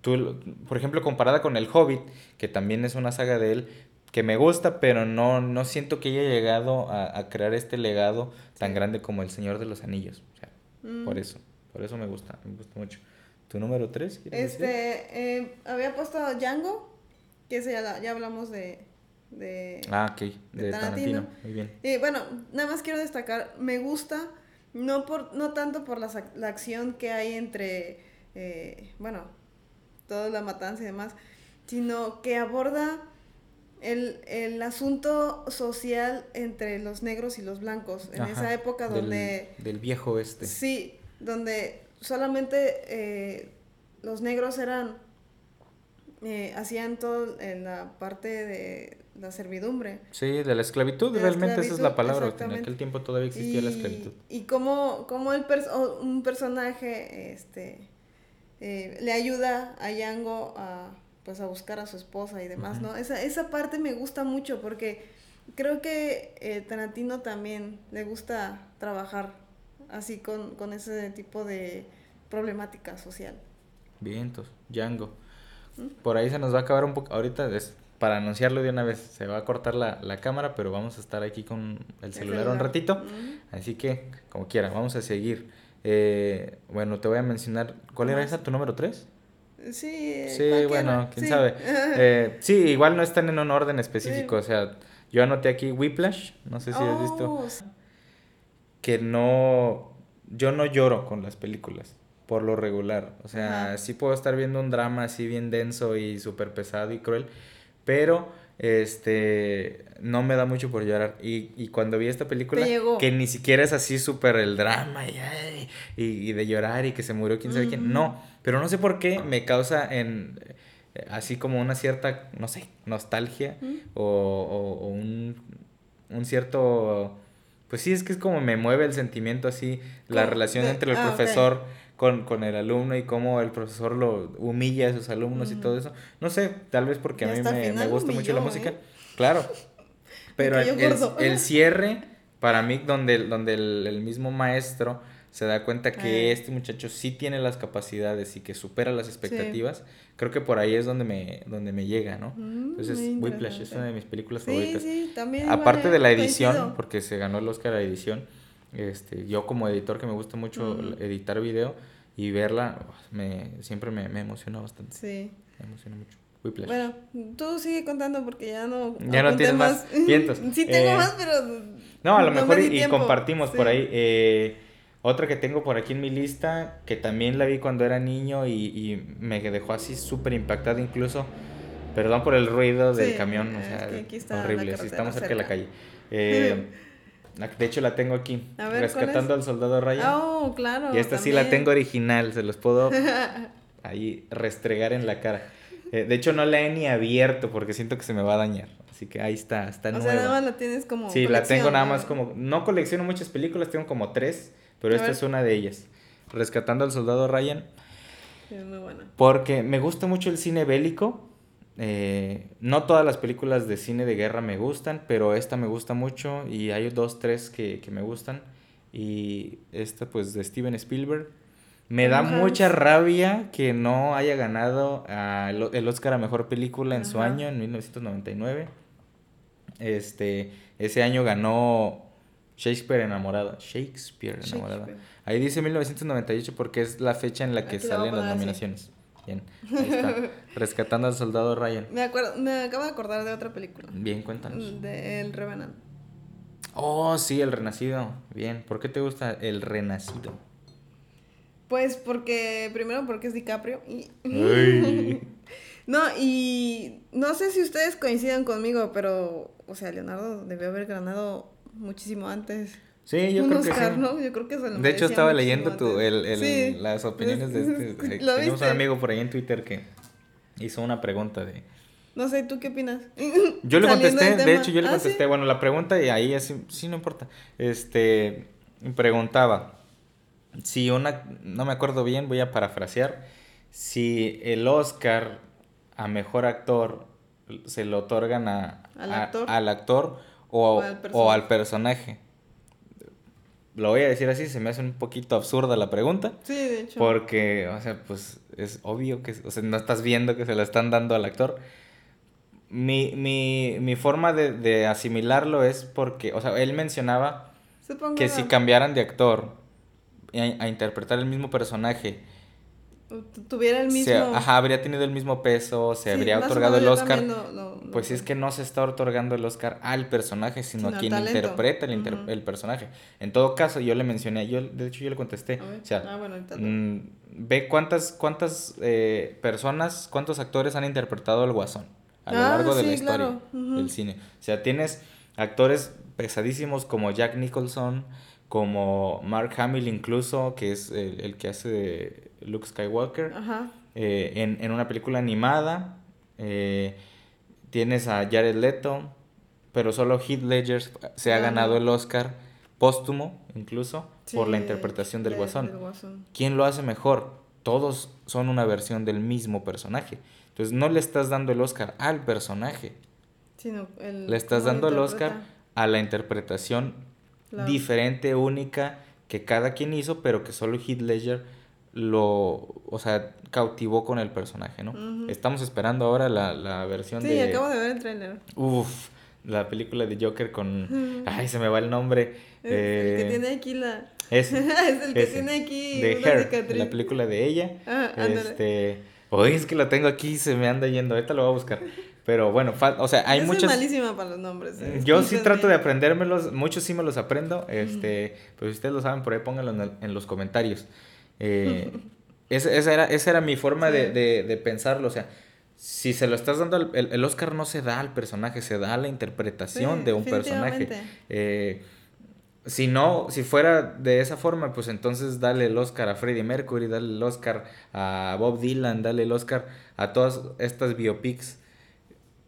tú, por ejemplo, comparada con El Hobbit, que también es una saga de él, que me gusta, pero no, no siento que haya llegado a, a crear este legado tan grande como El Señor de los Anillos. O sea, Mm. por eso, por eso me gusta, me gusta mucho. ¿Tu número 3? este eh, había puesto Django que ese ya, la- ya hablamos de de Ah, ok, de Tarantino. Tarantino, muy bien. Y bueno, nada más quiero destacar, me gusta, no, por, no tanto por la, la acción que hay entre, eh, bueno, toda la matanza y demás, sino que aborda el, el asunto social entre los negros y los blancos, en Ajá, esa época del- donde... Del, viejo oeste. Sí, donde solamente eh, los negros eran, eh, hacían todo en la parte de la servidumbre. Sí, de la esclavitud, De la realmente esa es la palabra. En aquel tiempo todavía existía la esclavitud. Y cómo, cómo el un personaje este, eh, le ayuda a Yango a, pues, a buscar a su esposa y demás. ¿no? Esa, esa parte me gusta mucho porque creo que eh, Tarantino también le gusta trabajar así con, con ese tipo de problemática social. Vientos, Django. ¿Mm? Por ahí se nos va a acabar un poco. Ahorita es para anunciarlo de una vez. Se va a cortar la, la cámara, pero vamos a estar aquí con el celular un ratito. Así que, como quiera, vamos a seguir. Eh, bueno, te voy a mencionar. ¿Cuál era esa? ¿Tu número 3? Sí, Sí, bueno, quién sabe. Eh, sí, igual no están en un orden específico. O sea, yo anoté aquí Whiplash. No sé si has visto. Oh, Que no. Yo no lloro con las películas. Por lo regular. O sea, Ajá. sí puedo estar viendo un drama así bien denso y súper pesado y cruel. Pero. Este, no me da mucho por llorar. Y, y cuando vi esta película, que ni siquiera es así súper el drama y, ay, y, y de llorar y que se murió quién sabe quién. No, pero no sé por qué me causa en eh, así como una cierta, no sé, nostalgia o, o- o un, un cierto... Pues sí, es que es como me mueve el sentimiento así, la relación entre el ah, profesor con, con el alumno y cómo el profesor lo humilla a sus alumnos y todo eso. No sé, tal vez porque a mí me, me gusta mucho la música. ¿eh? Claro. Pero el, el- cierre, para mí, donde, el- donde el, el mismo maestro se da cuenta que este muchacho sí tiene las capacidades y que supera las expectativas, creo que por ahí es donde me, donde me llega, ¿no? Mm, Entonces, muy Whiplash es una de mis películas Sí, favoritas. sí, también. Aparte de la edición, coincido. porque se ganó el Oscar a edición, este, yo como editor que me gusta mucho Ujú. editar video y verla, me, siempre me, me emociona bastante. Sí. Me emociona mucho. Whiplash. Bueno, tú sigue contando porque ya no. Ya no tienes más vientos. sí, tengo Eh, más, pero. No, a lo me mejor y, y compartimos por Sí. ahí. eh, otra que tengo por aquí en mi lista, que también la vi cuando era niño y, y me dejó así súper impactado incluso. Perdón por el ruido del Sí, camión, o es sea, que aquí está horrible. Sí, estamos cerca de la cerca. calle. Eh, de hecho, la tengo aquí. A ver, ¿cuál Rescatando es? al soldado Ryan. Oh, claro. y esta sí la tengo original, se los puedo ahí restregar en la cara. Eh, de hecho, no la he ni abierto porque siento que se me va a dañar. Así que ahí está, está O nueva. sea, nada más la tienes como. Sí, la tengo nada más como... No colecciono muchas películas, tengo como tres, pero A esta ver. es una de ellas. Rescatando al soldado Ryan. Es muy buena. Porque me gusta mucho el cine bélico. Eh, no todas las películas de cine de guerra me gustan, pero esta me gusta mucho y hay dos, tres que, que me gustan. Y esta pues de Steven Spielberg. Me da mucha rabia que no haya ganado a el Oscar a Mejor Película en su año, en 1999. Este, ese año ganó Shakespeare enamorada. Shakespeare enamorada. Shakespeare. Ahí dice 1998 porque es la fecha en la que salen las nominaciones. Bien, ahí está. Rescatando al soldado Ryan. Me, acuerdo, me acabo de acordar de otra película. Bien, cuéntanos. De El Revenant. Oh, sí, El Renacido. Bien, ¿por qué te gusta El Renacido? Pues porque, primero porque es DiCaprio y... No, y no sé si ustedes coincidan conmigo, pero, o sea, Leonardo debió haber ganado muchísimo antes. Sí, yo un creo Oscar, que sí. ¿no? Yo creo que se lo De hecho, estaba leyendo tu, el, el- Sí. las opiniones de este. ¿Lo Tenemos viste? un amigo por ahí en Twitter que hizo una pregunta de... No sé, ¿tú qué opinas? Yo le contesté, de hecho yo le Ah, contesté, ¿sí? bueno, la pregunta y ahí así, sí, no importa. Este, preguntaba si una, no me acuerdo bien, voy a parafrasear, si el Oscar a mejor actor se lo otorgan a, ¿Al a- actor? al actor o, O al o al personaje. Lo voy a decir así, se me hace un poquito absurda la pregunta. Sí, de hecho. Porque, o sea, pues es obvio que, o sea, no estás viendo que se la están dando al actor. Mi, mi, mi forma de, de asimilarlo es porque, o sea, él mencionaba Supongo que si cambiaran de actor a, a interpretar el mismo personaje, tuviera el mismo... se, ajá, habría tenido el mismo peso, se Sí, habría otorgado el Oscar. lo- lo- Pues sí, es que no se está otorgando el Oscar al personaje, sino Sino a quien talento. interpreta el, inter- el personaje. En todo caso, yo le mencioné, yo, de hecho yo le contesté, o sea, Ah, bueno, ahorita lo- Mm, ve cuántas, cuántas eh, personas, cuántos actores han interpretado al Guasón a lo Ah, largo de la historia claro. Del cine. O sea, tienes actores pesadísimos como Jack Nicholson, como Mark Hamill incluso, que es el, el que hace Luke Skywalker, Ajá. eh, en, en una película animada. eh, tienes a Jared Leto, pero solo Heath Ledger se ha Ajá. ganado el Oscar póstumo, incluso, por la interpretación del de- Guasón. del Guasón. ¿Quién lo hace mejor? Todos son una versión del mismo personaje. Entonces no le estás dando el Oscar al personaje, Sino el- le estás dando el. Oscar a la interpretación diferente, única, que cada quien hizo, pero que solo Heath Ledger lo, o sea, cautivó con el personaje, ¿no? Ujú. Estamos esperando ahora la, la versión Sí, de... acabo de ver el tráiler. Uf, la película de Joker con... Ay, se me va el nombre. el que eh, tiene aquí la... Es, es el que ese, tiene aquí de una Her, cicatriz. la película de ella. Ah, este, hoy es que lo tengo aquí, se me anda yendo, ahorita lo voy a buscar. Pero bueno, o sea, hay Yo soy muchas... malísima para los nombres. eh, Yo sí trato de aprendérmelos, muchos sí me los aprendo, este, pues si ustedes lo saben, por ahí pónganlo en, el- en los comentarios. Eh, esa, esa era, esa era mi forma de, Sí. de- de pensarlo, o sea, si se lo estás dando, al- el, el Oscar no se da al personaje, se da a la interpretación Sí, de un personaje. Eh, si no, si fuera de esa forma, pues entonces dale el Oscar a Freddie Mercury, dale el Oscar a Bob Dylan, dale el Oscar a todas estas biopics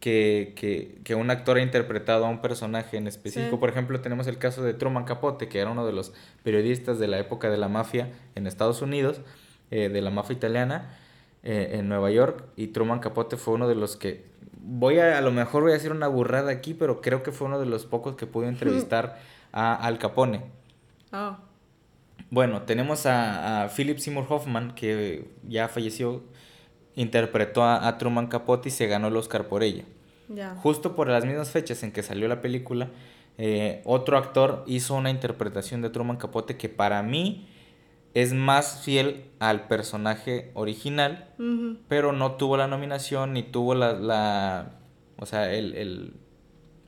que, que, que un actor ha interpretado a un personaje en específico. Sí. Por ejemplo, tenemos el caso de Truman Capote, que era uno de los periodistas de la época de la mafia en Estados Unidos, eh, de la mafia italiana, eh, en Nueva York, y Truman Capote fue uno de los que, voy a, a lo mejor voy a decir una burrada aquí, pero creo que fue uno de los pocos que pudo entrevistar a Al Capone. Oh, Bueno, tenemos a, a Philip Seymour Hoffman, que ya falleció, interpretó a, a Truman Capote y se ganó el Oscar por ella. Justo por las mismas fechas en que salió la película, eh, otro actor hizo una interpretación de Truman Capote que para mí es más fiel al personaje original, pero no tuvo la nominación ni tuvo la, la o sea, el, el,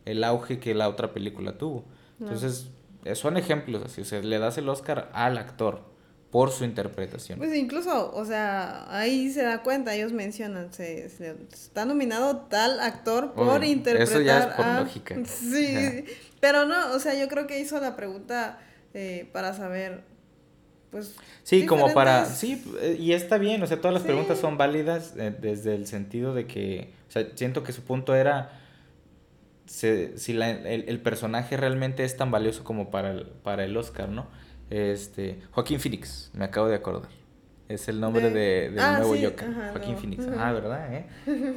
el auge que la otra película tuvo. Entonces, eh, son ejemplos así, o sea, le das el Oscar al actor por su interpretación. Pues incluso, o sea, ahí se da cuenta, ellos mencionan, se, se- está nominado tal actor por Obvio, interpretar eso ya es por a- lógica. Sí, pero no, o sea, yo creo que hizo la pregunta eh, para saber, pues... Sí, como para... diferentes- Sí, eh, y está bien, o sea, todas las Sí. preguntas son válidas eh, desde el sentido de que, o sea, siento que su punto era se- si la- el, el personaje realmente es tan valioso como para el, para el Oscar, ¿no? Este, Joaquín Phoenix, me acabo de acordar. Es el nombre De- de, del ah, nuevo sí, Joker, ajá, Joaquín no. Phoenix. Ah, ¿verdad? eh?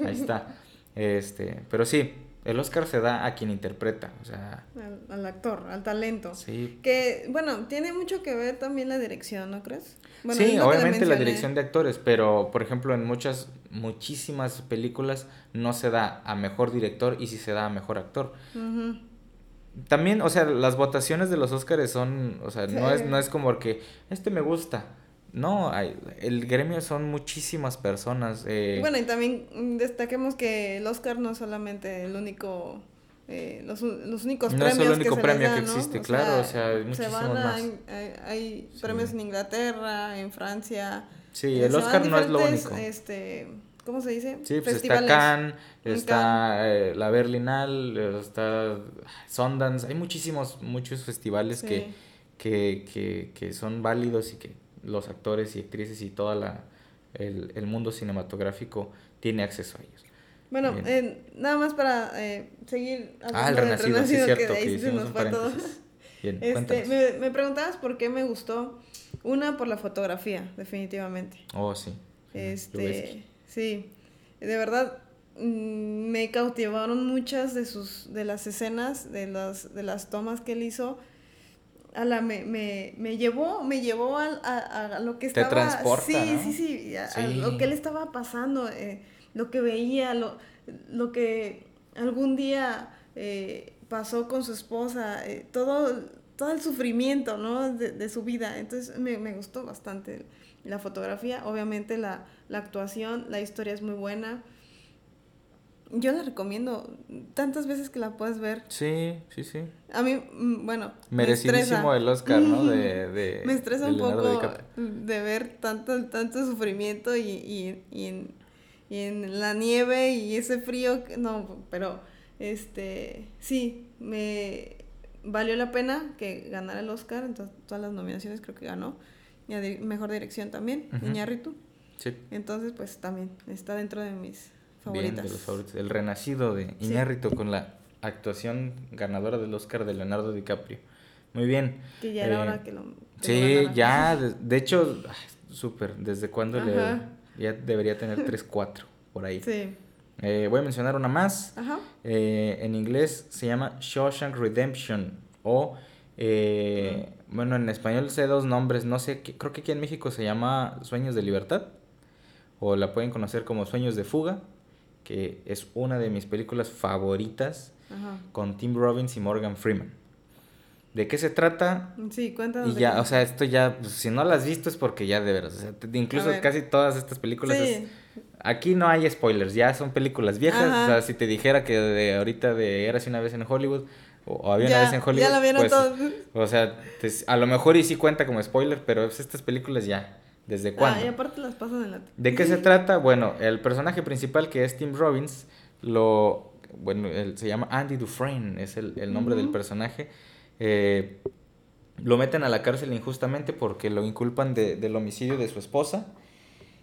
Ahí está. Este, pero sí, el Oscar se da a quien interpreta, o sea, Al, al actor, al talento. sí, Que, bueno, tiene mucho que ver también la dirección, ¿no crees? Bueno, sí, obviamente la dirección de actores, pero por ejemplo en muchas, muchísimas películas no se da a mejor director y sí se da a mejor actor. Ujú. También, o sea, las votaciones de los Óscares son, o sea, no es, Sí. no es como que este me gusta. No, hay, el gremio son muchísimas personas. eh, Bueno, y también destaquemos que el Oscar no es solamente el único, eh, los, los únicos No es el premios único que se premio les que dan, ¿no? existe, claro, o sea, hay se muchísimos van a- más. Hay, hay Sí. premios en Inglaterra, en Francia. sí, eh, el se Oscar no es lo único. Este, ¿Cómo se dice? Sí, pues Festivales. está Cannes, está eh, la Berlinal, está Sundance, hay muchísimos, muchos festivales Sí. que, que, que, que son válidos y que los actores y actrices y todo el, el mundo cinematográfico tiene acceso a ellos. Bueno, eh, nada más para eh, seguir Ah, el del Renacido, sí es que cierto, de ahí se nos fue todo. Bien, Este, me, me preguntabas por qué me gustó. Una, por la fotografía, definitivamente. Oh, sí. Este, sí, de verdad me cautivaron muchas de sus de las escenas, de las de las tomas que él hizo. A la, me, me, me llevó, me llevó al- a, a lo que Te estaba. transporta, sí, ¿no? sí, sí, a- a lo que le estaba pasando, eh, lo que veía, lo, lo que algún día eh, pasó con su esposa, eh, todo, todo el sufrimiento, ¿no? De, de su vida. Entonces me, me gustó bastante la fotografía, obviamente la, la actuación, la historia es muy buena. Yo la recomiendo tantas veces que la puedes ver. Sí, sí, sí. A mí, mm, bueno, me Merecidísimo el Oscar, ¿no? De, de, Me estresa de un poco DiCaprio. de ver tanto, tanto sufrimiento y, y, y en, y en la nieve y ese frío. No, pero este sí, me valió la pena que ganara el Oscar. Entonces, todas las nominaciones creo que ganó. Y a mejor dirección también, Ujú. Iñárritu. Sí. Entonces, pues también está dentro de mis Bien, de los favoritos. El renacido de Sí. Iñárritu con la actuación ganadora del Oscar de Leonardo DiCaprio. Muy bien. Que ya era Eh, hora que lo. que Sí, ya, de, de hecho, súper. ¿Desde cuándo le.? Ya debería tener 3, 4 por ahí. Sí. Eh, voy a mencionar una más. Ajá. Eh, en inglés se llama Shawshank Redemption. O. eh, Bueno, en español sé dos nombres. No sé, creo que aquí en México se llama Sueños de Libertad. O la pueden conocer como Sueños de Fuga. Que es una de mis películas favoritas. con Tim Robbins y Morgan Freeman. ¿De qué se trata? Sí, cuéntanos. Y ya, o sea, esto ya, pues, si no lo has visto es porque ya de veras, o sea, incluso casi todas estas películas sí. Aquí no hay spoilers, ya son películas viejas, o sea, si te dijera que de ahorita de Eras una vez en Hollywood, o, había una vez en Hollywood, ya lo vieron pues, todos. o sea, a lo mejor y sí cuenta como spoiler, pero estas películas ya, ¿desde ah, cuándo? Ah, y aparte las pasan en la... ¿De qué se trata? Bueno, el personaje principal que es Tim Robbins, lo, bueno, él, se llama Andy Dufresne, es el, el nombre del personaje, eh, lo meten a la cárcel injustamente porque lo inculpan de, del homicidio de su esposa.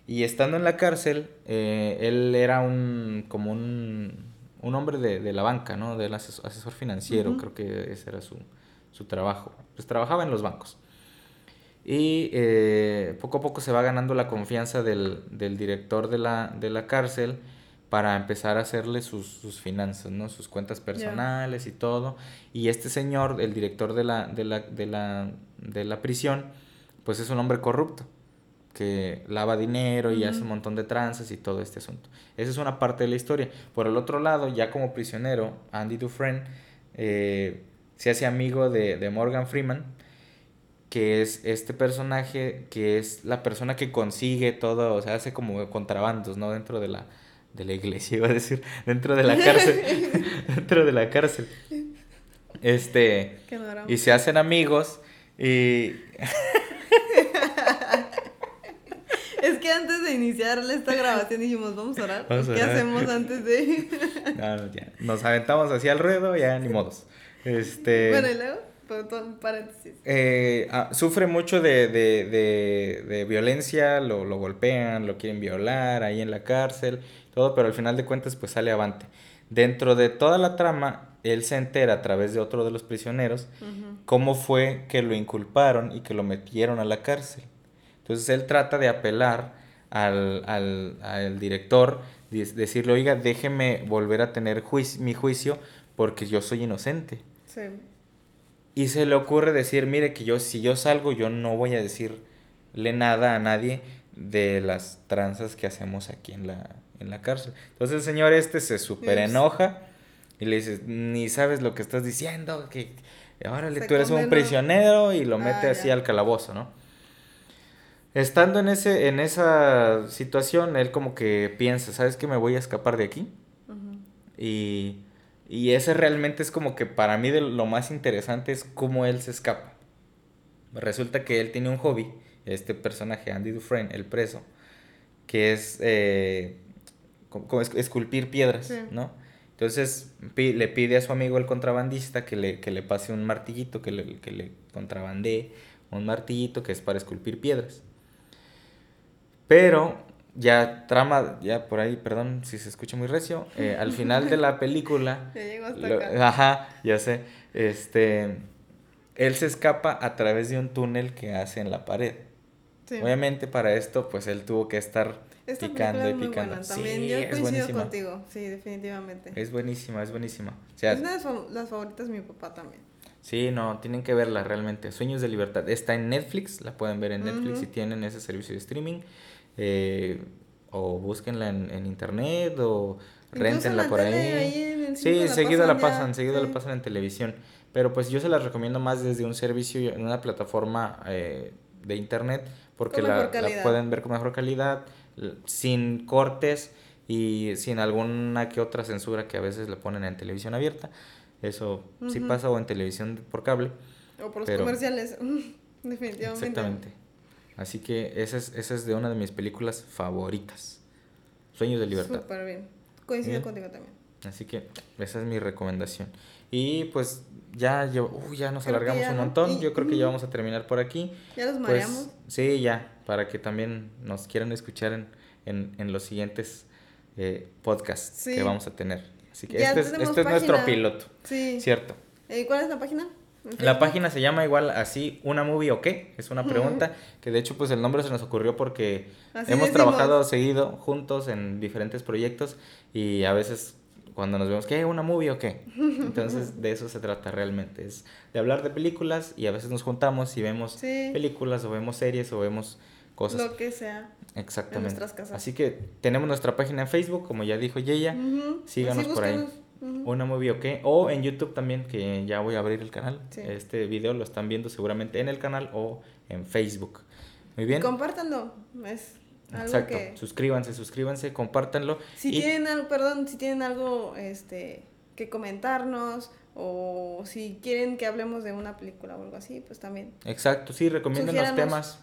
Y estando en la cárcel, eh, él era un como un, un hombre de, de, la banca, ¿no? Del asesor, financiero, creo que ese era su, su, trabajo. Pues trabajaba en los bancos. Y eh, poco a poco se va ganando la confianza del, del director de la, de la cárcel para empezar a hacerle sus, sus finanzas, ¿no? Sus cuentas personales y todo. Y este señor, el director de la, de la, de la, de la prisión, pues es un hombre corrupto, que lava dinero y hace un montón de tranzas y todo este asunto. Esa es una parte de la historia. Por el otro lado, ya como prisionero, Andy Dufresne eh, se hace amigo de, de Morgan Freeman, que es este personaje que es la persona que consigue todo, o sea, hace como contrabandos, ¿no? Dentro de la, de la iglesia, iba a decir, dentro de la cárcel, dentro de la cárcel. Este, y se hacen amigos y... es que antes de iniciar esta grabación dijimos, vamos a orar. ¿Qué hacemos antes de...? no, ya. Nos aventamos hacia el ruedo, ya ni modos. Este... Bueno, y luego, paréntesis. Eh, ah, sufre mucho de, de, de, de violencia, lo, lo golpean, lo quieren violar ahí en la cárcel todo, pero al final de cuentas pues sale avante. Dentro de toda la trama, él se entera a través de otro de los prisioneros cómo fue que lo inculparon y que lo metieron a la cárcel. Entonces él trata de apelar al, al, al director, decirle, oiga, déjeme volver a tener mi juicio porque yo soy inocente. Sí. Y se le ocurre decir, mire que yo, si yo salgo, yo no voy a decirle nada a nadie de las tranzas que hacemos aquí en la, en la cárcel. Entonces el señor este se super enoja y le dice, ni sabes lo que estás diciendo, que ahora tú eres un prisionero y lo mete ah, así al calabozo, ¿no? Estando en, ese, en esa situación, él como que piensa, ¿sabes que me voy a escapar de aquí? y, y ese realmente es como que para mí de lo más interesante es cómo él se escapa. Resulta que él tiene un hobby, este personaje, Andy Dufresne, el preso, que es eh, como esculpir piedras, ¿no? Entonces le pide a su amigo el contrabandista que le, que le pase un martillito, que le, que le contrabandee un martillito que es para esculpir piedras. Pero ya trama, ya por ahí, perdón si se escucha muy recio, eh, al final de la película... ya hasta acá. Ajá, ya sé. Este, él se escapa a través de un túnel que hace en la pared. Obviamente para esto, pues él tuvo que estar esta picando y picando. También yo coincido contigo, sí, definitivamente. Es buenísima, es buenísima. es una de las favoritas de mi papá también. Sí, no, tienen que verla realmente. Sueños de libertad. Está en Netflix, la pueden ver en Netflix si tienen ese servicio de streaming. Eh, o búsquenla en, en internet o rentenla por ahí. sí, seguido la pasan, seguido la pasan en televisión. Pero pues yo se las recomiendo más desde un servicio, en una plataforma eh, de internet, porque la, la, pueden ver con mejor calidad sin cortes y sin alguna que otra censura que a veces le ponen en televisión abierta. Eso sí pasa o en televisión por cable. O por los comerciales, definitivamente. Exactamente. Así que esa es, esa es de una de mis películas favoritas. Sueños de libertad. Súper bien. Coincido contigo también. Así que esa es mi recomendación. Y pues ya, yo, ya nos alargamos un montón. Yo creo que ya vamos a terminar por aquí. Ya los pues, mareamos. sí, ya, para que también nos quieran escuchar en, en, en los siguientes eh, podcasts que vamos a tener. Así que este, es, este es nuestro piloto. Sí. ¿Cierto? ¿Y cuál es la página? La página se llama igual así, una movie o qué, es una pregunta, que de hecho pues el nombre se nos ocurrió porque hemos trabajado seguido juntos en diferentes proyectos y a veces cuando nos vemos, ¿qué? ¿Una movie o qué? Entonces, de eso se trata realmente, es de hablar de películas y a veces nos juntamos y vemos películas o vemos series o vemos cosas. Lo que sea. Exactamente. En nuestras casas. Así que tenemos nuestra página en Facebook, como ya dijo Yeya, síganos por ahí. Una movie ok. O en YouTube también, que ya voy a abrir el canal. Este video lo están viendo seguramente en el canal o en Facebook. Muy bien. Compártanlo. Es algo Exacto. Que... Suscríbanse, suscríbanse, compártanlo. Si tienen algo, perdón, si tienen algo este que comentarnos o si quieren que hablemos de una película o algo así, pues también. Exacto, sí, recomienden los temas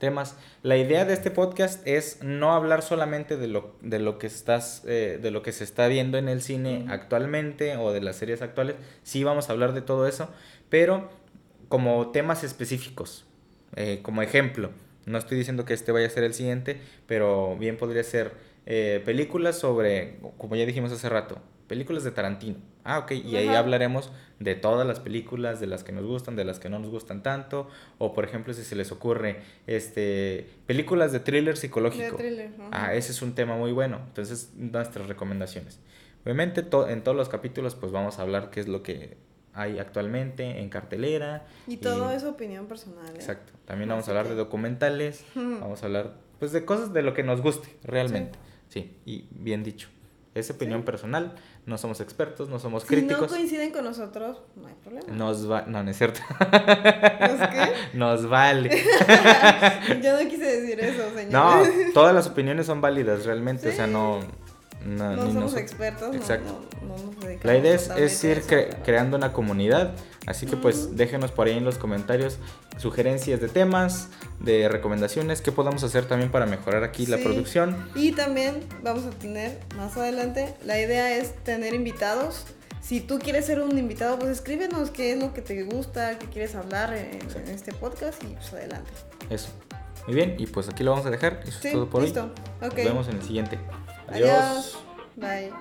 temas. La idea de este podcast es no hablar solamente de lo, de lo que estás, eh, de lo que se está viendo en el cine actualmente o de las series actuales. Sí vamos a hablar de todo eso, pero como temas específicos. Eh, como ejemplo, no estoy diciendo que este vaya a ser el siguiente, pero bien podría ser eh, películas sobre, como ya dijimos hace rato, películas de Tarantino. Ah, ok, y ahí hablaremos de todas las películas, de las que nos gustan, de las que no nos gustan tanto, o por ejemplo si se les ocurre este películas de thriller psicológico. Ah, ese es un tema muy bueno. Entonces, nuestras recomendaciones. Obviamente en todos los capítulos pues vamos a hablar qué es lo que hay actualmente en cartelera. Y todo es opinión personal. ¿eh? Exacto. También vamos a hablar de documentales, vamos a hablar pues de cosas de lo que nos guste realmente. Sí, y bien dicho. Es opinión personal, no somos expertos, no somos críticos. Si no coinciden con nosotros, no hay problema. Nos va, no, no es cierto. ¿Nos qué? Nos vale. Yo no quise decir eso, señor. No, todas las opiniones son válidas realmente, o sea, no no, somos expertos. Exacto. la idea es, ir creando una comunidad. Así que pues déjenos por ahí en los comentarios sugerencias de temas, de recomendaciones, que podamos hacer también para mejorar aquí la producción. Y también vamos a tener más adelante, la idea es tener invitados. Si tú quieres ser un invitado, pues escríbenos qué es lo que te gusta, qué quieres hablar en, este podcast y pues adelante. Eso. Muy bien, y pues aquí lo vamos a dejar. Eso es todo por hoy. Nos vemos en el siguiente. Adiós. Bye.